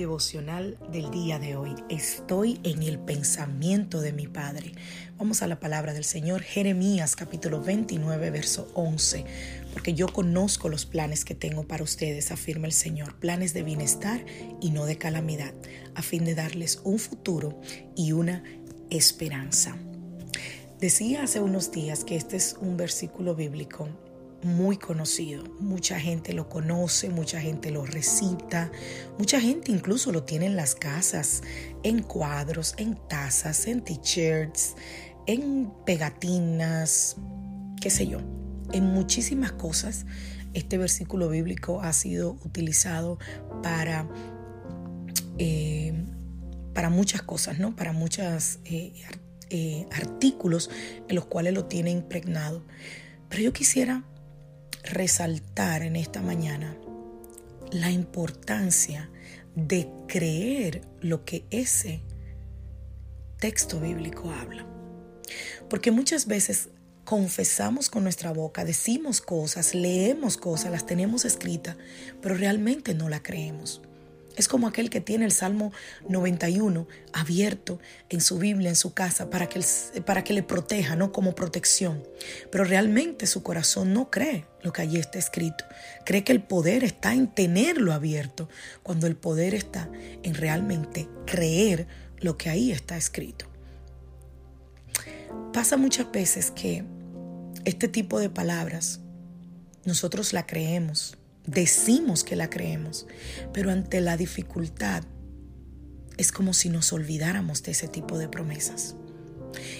Devocional del día de hoy. Estoy en el pensamiento de mi Padre. Vamos a la palabra del Señor, Jeremías capítulo 29, verso 11. Porque yo conozco los planes que tengo para ustedes, afirma el Señor, planes de bienestar y no de calamidad, a fin de darles un futuro y una esperanza. Decía hace unos días que este es un versículo bíblico muy conocido. Mucha gente lo conoce, mucha gente lo recita, mucha gente incluso lo tiene en las casas, en cuadros, en tazas, en t-shirts, en pegatinas, qué sé yo, en muchísimas cosas. Este versículo bíblico ha sido utilizado para, eh, para muchas cosas, ¿no? Para muchos eh, eh, artículos en los cuales lo tiene impregnado. Pero yo quisiera resaltar en esta mañana la importancia de creer lo que ese texto bíblico habla. Porque muchas veces confesamos con nuestra boca, decimos cosas, leemos cosas, las tenemos escritas, pero realmente no la creemos. Es como aquel que tiene el Salmo 91 abierto en su Biblia, en su casa, para que, para que le proteja, ¿no? Como protección. Pero realmente su corazón no cree lo que allí está escrito. Cree que el poder está en tenerlo abierto, cuando el poder está en realmente creer lo que ahí está escrito. Pasa muchas veces que este tipo de palabras nosotros la creemos decimos que la creemos, pero ante la dificultad es como si nos olvidáramos de ese tipo de promesas.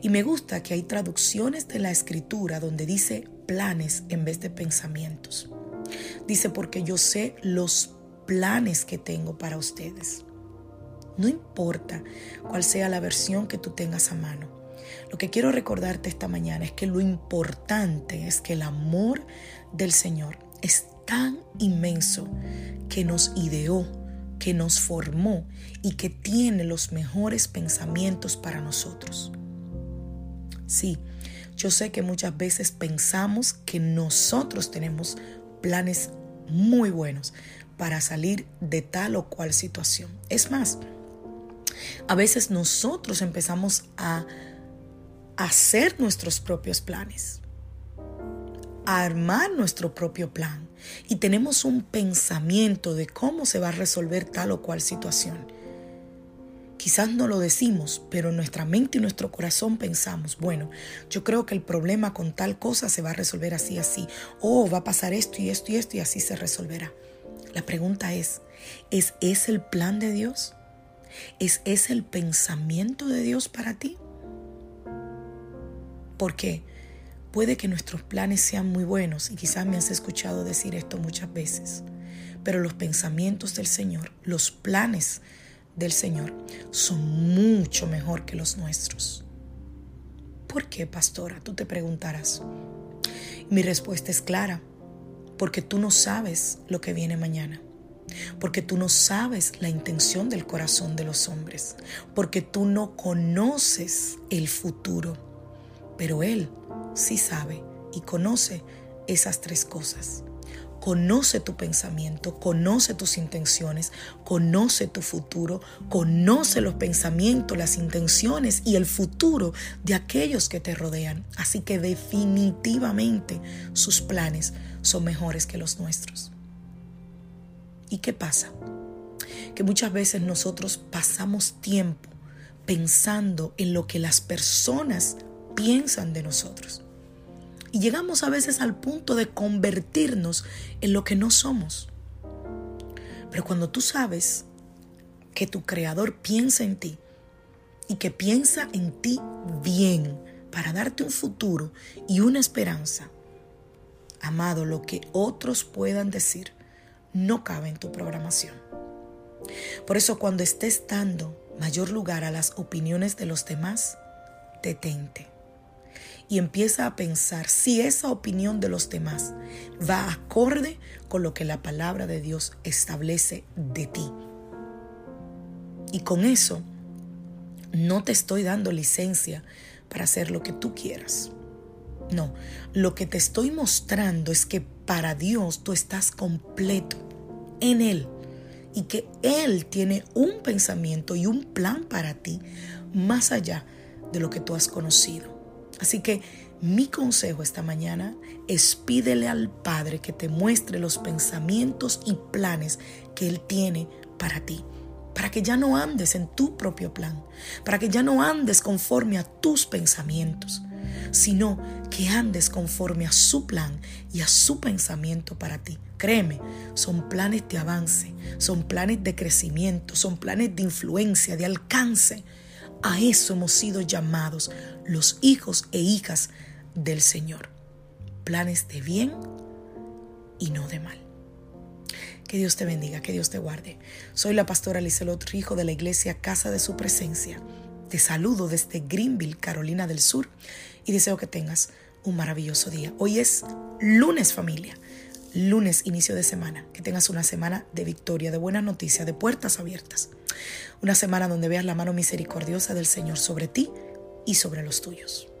Y me gusta que hay traducciones de la escritura donde dice planes en vez de pensamientos. Dice porque yo sé los planes que tengo para ustedes. No importa cuál sea la versión que tú tengas a mano. Lo que quiero recordarte esta mañana es que lo importante es que el amor del Señor es tan inmenso que nos ideó, que nos formó y que tiene los mejores pensamientos para nosotros. Sí, yo sé que muchas veces pensamos que nosotros tenemos planes muy buenos para salir de tal o cual situación. Es más, a veces nosotros empezamos a hacer nuestros propios planes armar nuestro propio plan y tenemos un pensamiento de cómo se va a resolver tal o cual situación. Quizás no lo decimos, pero en nuestra mente y nuestro corazón pensamos, bueno, yo creo que el problema con tal cosa se va a resolver así, así, o va a pasar esto y esto y esto y así se resolverá. La pregunta es, ¿es ese el plan de Dios? ¿Es ese el pensamiento de Dios para ti? ¿Por qué? Puede que nuestros planes sean muy buenos y quizás me has escuchado decir esto muchas veces, pero los pensamientos del Señor, los planes del Señor son mucho mejor que los nuestros. ¿Por qué, pastora? Tú te preguntarás. Mi respuesta es clara, porque tú no sabes lo que viene mañana porque tú no sabes la intención del corazón de los hombres, porque tú no conoces el futuro, pero Él sí sabe y conoce esas tres cosas. Conoce tu pensamiento, conoce tus intenciones, conoce tu futuro, conoce los pensamientos, las intenciones y el futuro de aquellos que te rodean. Así que definitivamente sus planes son mejores que los nuestros. ¿Y qué pasa? Que muchas veces nosotros pasamos tiempo pensando en lo que las personas piensan de nosotros. Y llegamos a veces al punto de convertirnos en lo que no somos. Pero cuando tú sabes que tu creador piensa en ti y que piensa en ti bien para darte un futuro y una esperanza. Amado, lo que otros puedan decir no cabe en tu programación. Por eso cuando estés dando mayor lugar a las opiniones de los demás, detente y empieza a pensar si esa opinión de los demás va acorde con lo que la palabra de Dios establece de ti. Y con eso no te estoy dando licencia para hacer lo que tú quieras. No, lo que te estoy mostrando es que para Dios tú estás completo en Él y que Él tiene un pensamiento y un plan para ti más allá de lo que tú has conocido. Así que mi consejo esta mañana es pídele al Padre que te muestre los pensamientos y planes que Él tiene para ti para que ya no andes en tu propio plan, para que ya no andes conforme a tus pensamientos, sino que andes conforme a su plan y a su pensamiento para ti. Créeme, son planes de avance, son planes de crecimiento, son planes de influencia, de alcance. A eso hemos sido llamados los hijos e hijas del Señor. Planes de bien y no de mal. Que Dios te bendiga, que Dios te guarde. Soy la pastora Lizelot Rijo de la iglesia Casa de Su Presencia. Te saludo desde Greenville, Carolina del Sur, y deseo que tengas un maravilloso día. Hoy es lunes familia, lunes inicio de semana. Que tengas una semana de victoria, de buenas noticias, de puertas abiertas. Una semana donde veas la mano misericordiosa del Señor sobre ti y sobre los tuyos.